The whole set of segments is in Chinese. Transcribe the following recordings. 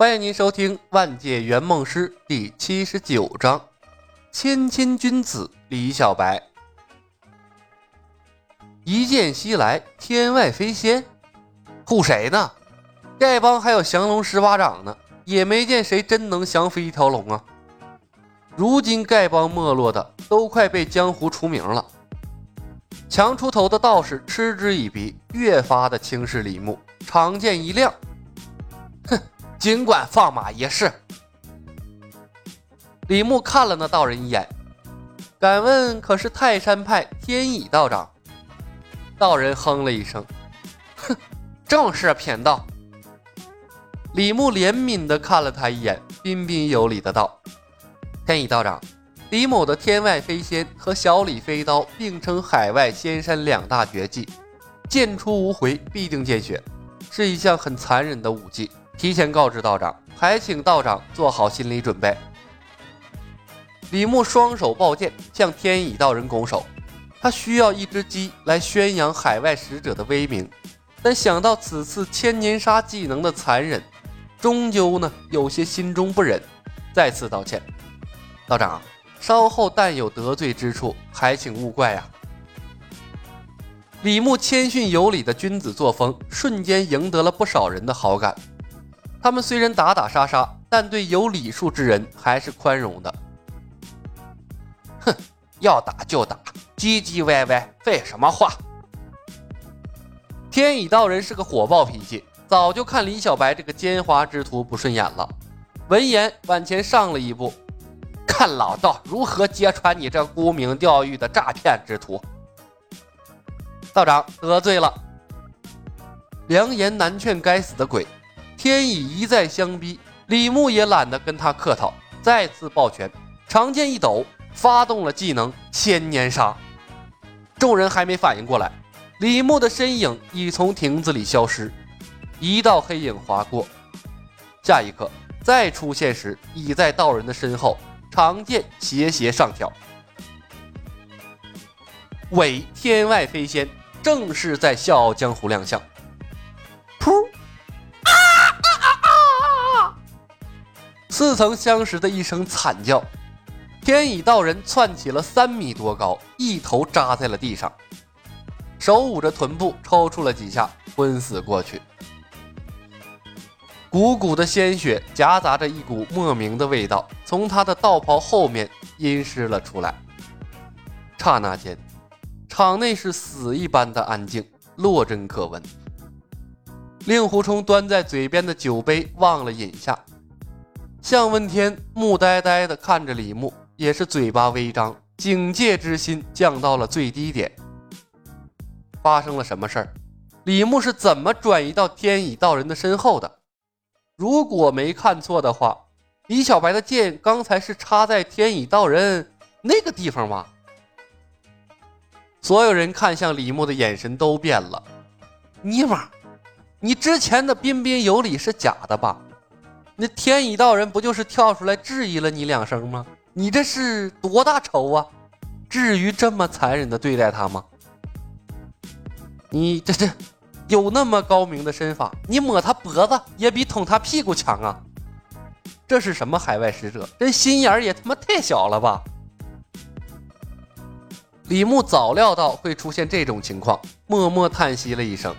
欢迎您收听《万界圆梦师》第七十九章《谦谦君子李小白》。一剑西来，天外飞仙，护谁呢？丐帮还有降龙十八掌呢，也没见谁真能降服一条龙啊！如今丐帮没落的都快被江湖除名了。强出头的道士嗤之以鼻，越发的轻视李牧，长剑一亮，尽管放马一试。李牧看了那道人一眼，敢问可是泰山派天乙道长？道人哼了一声，哼，正是贫道。李牧怜悯的看了他一眼，彬彬有礼的道：“天乙道长，李某的天外飞仙和小李飞刀并称海外仙山两大绝技，剑出无回，必定见血，是一项很残忍的武技。”提前告知道长，还请道长做好心理准备。李牧双手抱剑，向天乙道人拱手。他需要一只鸡来宣扬海外使者的威名，但想到此次千年杀技能的残忍，终究呢有些心中不忍，再次道歉。道长，稍后但有得罪之处，还请勿怪呀。李牧谦逊有礼的君子作风，瞬间赢得了不少人的好感。他们虽然打打杀杀，但对有礼数之人还是宽容的。哼，要打就打，唧唧歪歪，废什么话？天乙道人是个火爆脾气，早就看李小白这个奸猾之徒不顺眼了。闻言，往前上了一步，看老道如何揭穿你这沽名钓誉的诈骗之徒。道长得罪了，良言难劝，该死的鬼！天乙一再相逼，李牧也懒得跟他客套，再次抱拳，长剑一抖，发动了技能千年杀。众人还没反应过来，李牧的身影已从亭子里消失，一道黑影划过，下一刻再出现时，已在道人的身后，长剑斜斜上挑，伪天外飞仙正式在笑傲江湖亮相。似曾相识的一声惨叫，天乙道人窜起了三米多高，一头扎在了地上，手捂着臀部抽搐了几下，昏死过去。鼓鼓的鲜血夹杂着一股莫名的味道，从他的道袍后面阴湿了出来。刹那间，场内是死一般的安静，落针可闻。令狐冲端在嘴边的酒杯忘了饮下。向问天木呆呆地看着李牧，也是嘴巴微张，警戒之心降到了最低点。发生了什么事儿？李牧是怎么转移到天乙道人的身后的？如果没看错的话，李小白的剑刚才是插在天乙道人那个地方吗？所有人看向李牧的眼神都变了。尼玛，你之前的彬彬有礼是假的吧？那天乙道人不就是跳出来质疑了你两声吗？你这是多大仇啊？至于这么残忍的对待他吗？你这这有那么高明的身法，你抹他脖子也比捅他屁股强啊！这是什么海外使者？这心眼儿也他妈太小了吧！李牧早料到会出现这种情况，默默叹息了一声。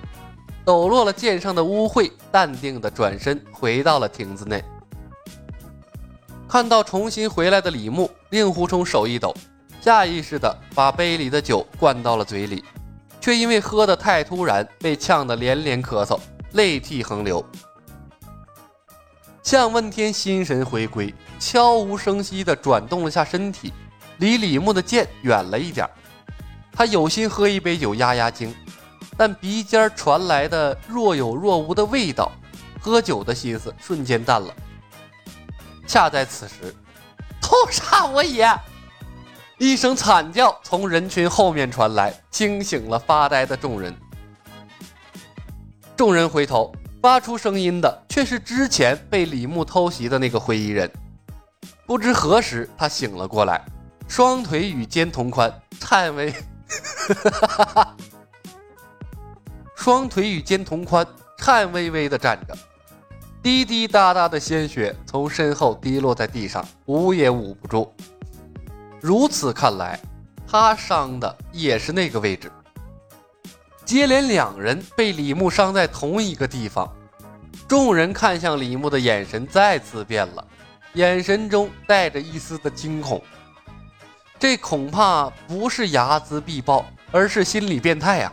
抖落了剑上的污秽，淡定的转身回到了亭子内。看到重新回来的李牧，令狐冲手一抖，下意识的把杯里的酒灌到了嘴里，却因为喝得太突然，被呛得连连咳嗽，泪涕横流。向问天心神回归，悄无声息地转动了下身体，离李牧的剑远了一点。他有心喝一杯酒压压惊。但鼻尖传来的若有若无的味道，喝酒的心思瞬间淡了。恰在此时，屠杀我也！一声惨叫从人群后面传来，惊醒了发呆的众人。众人回头，发出声音的却是之前被李牧偷袭的那个灰衣人。不知何时，他醒了过来，双腿与肩同宽，颤巍。双腿与肩同宽，颤巍巍地站着。滴滴答答的鲜血从身后滴落在地上，捂也捂不住。如此看来，他伤的也是那个位置。接连两人被李牧伤在同一个地方，众人看向李牧的眼神再次变了，眼神中带着一丝的惊恐。这恐怕不是睚眦必报，而是心理变态呀！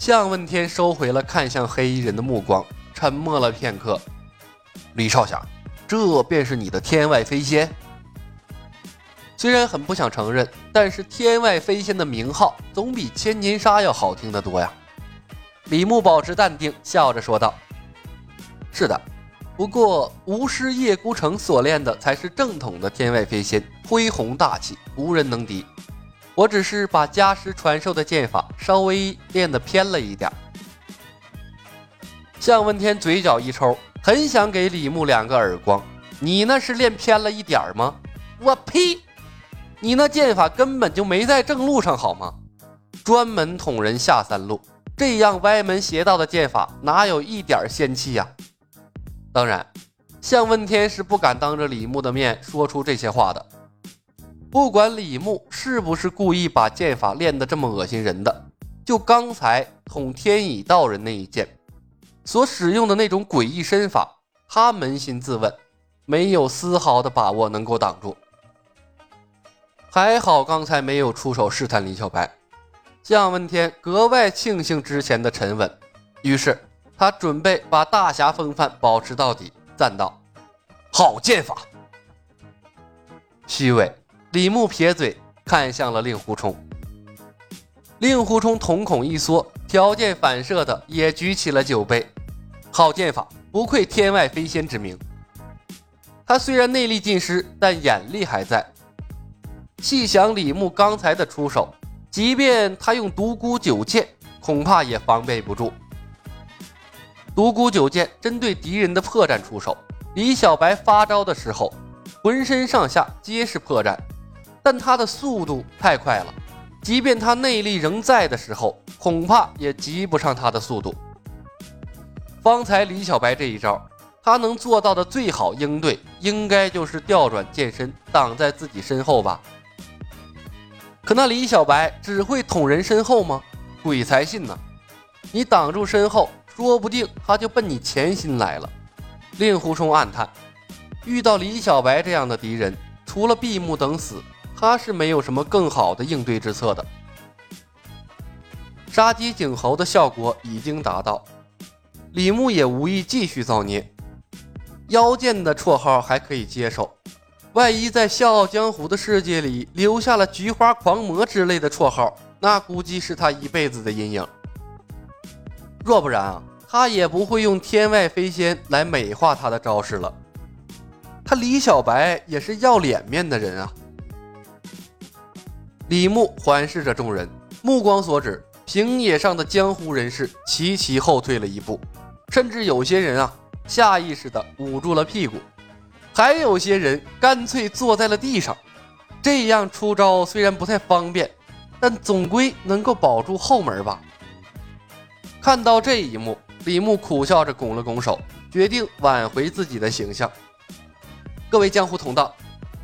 向问天收回了看向黑衣人的目光，沉默了片刻。李少侠，这便是你的天外飞仙？虽然很不想承认，但是“天外飞仙”的名号总比千年杀要好听得多呀。李牧保持淡定，笑着说道：“是的，不过巫师叶孤城所练的才是正统的天外飞仙，恢宏大气，无人能敌。我只是把家师传授的剑法稍微练得偏了一点。”向问天嘴角一抽，很想给李牧两个耳光。你那是练偏了一点吗？我呸！你那剑法根本就没在正路上，好吗？专门捅人下三路，这样歪门邪道的剑法哪有一点仙气呀？当然，向问天是不敢当着李牧的面说出这些话的。不管李牧是不是故意把剑法练得这么恶心人的，就刚才捅天乙道人那一剑所使用的那种诡异身法，他扪心自问，没有丝毫的把握能够挡住。还好刚才没有出手试探李小白，向问天格外庆幸之前的沉稳，于是他准备把大侠风范保持到底，赞道：“好剑法。”虚伪，李牧撇嘴看向了令狐冲，令狐冲瞳孔一缩，条件反射的也举起了酒杯：“好剑法，不愧天外飞仙之名。”他虽然内力尽失，但眼力还在。细想李牧刚才的出手，即便他用独孤九剑，恐怕也防备不住。独孤九剑针对敌人的破绽出手，李小白发招的时候，浑身上下皆是破绽，但他的速度太快了，即便他内力仍在的时候，恐怕也及不上他的速度。方才李小白这一招，他能做到的最好应对，应该就是调转剑身挡在自己身后吧。可那李小白只会捅人身后吗？鬼才信呢！你挡住身后，说不定他就奔你前心来了。令狐冲暗叹：遇到李小白这样的敌人，除了闭目等死，他是没有什么更好的应对之策的。杀鸡儆猴的效果已经达到，李牧也无意继续造孽。妖剑的绰号还可以接受。万一在《笑傲江湖》的世界里留下了“菊花狂魔”之类的绰号，那估计是他一辈子的阴影。若不然啊，他也不会用天外飞仙来美化他的招式了。他李小白也是要脸面的人啊。李牧环视着众人，目光所指，平野上的江湖人士齐齐后退了一步，甚至有些人啊，下意识地捂住了屁股。还有些人干脆坐在了地上，这样出招虽然不太方便，但总归能够保住后门吧。看到这一幕，李牧苦笑着拱了拱手，决定挽回自己的形象。各位江湖同道，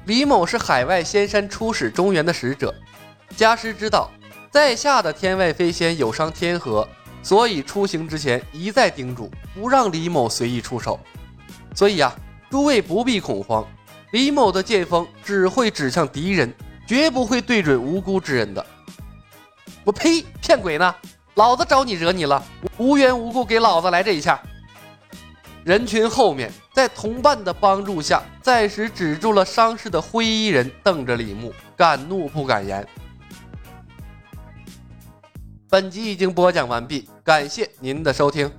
李某是海外仙山出使中原的使者，家师知道在下的天外飞仙有伤天河，所以出行之前一再叮嘱不让李某随意出手。所以啊。诸位不必恐慌，李某的剑锋只会指向敌人，绝不会对准无辜之人的。我呸！骗鬼呢！老子招你惹你了？无缘无故给老子来这一下！人群后面，在同伴的帮助下，暂时止住了伤势的灰衣人瞪着李牧，敢怒不敢言。本集已经播讲完毕，感谢您的收听。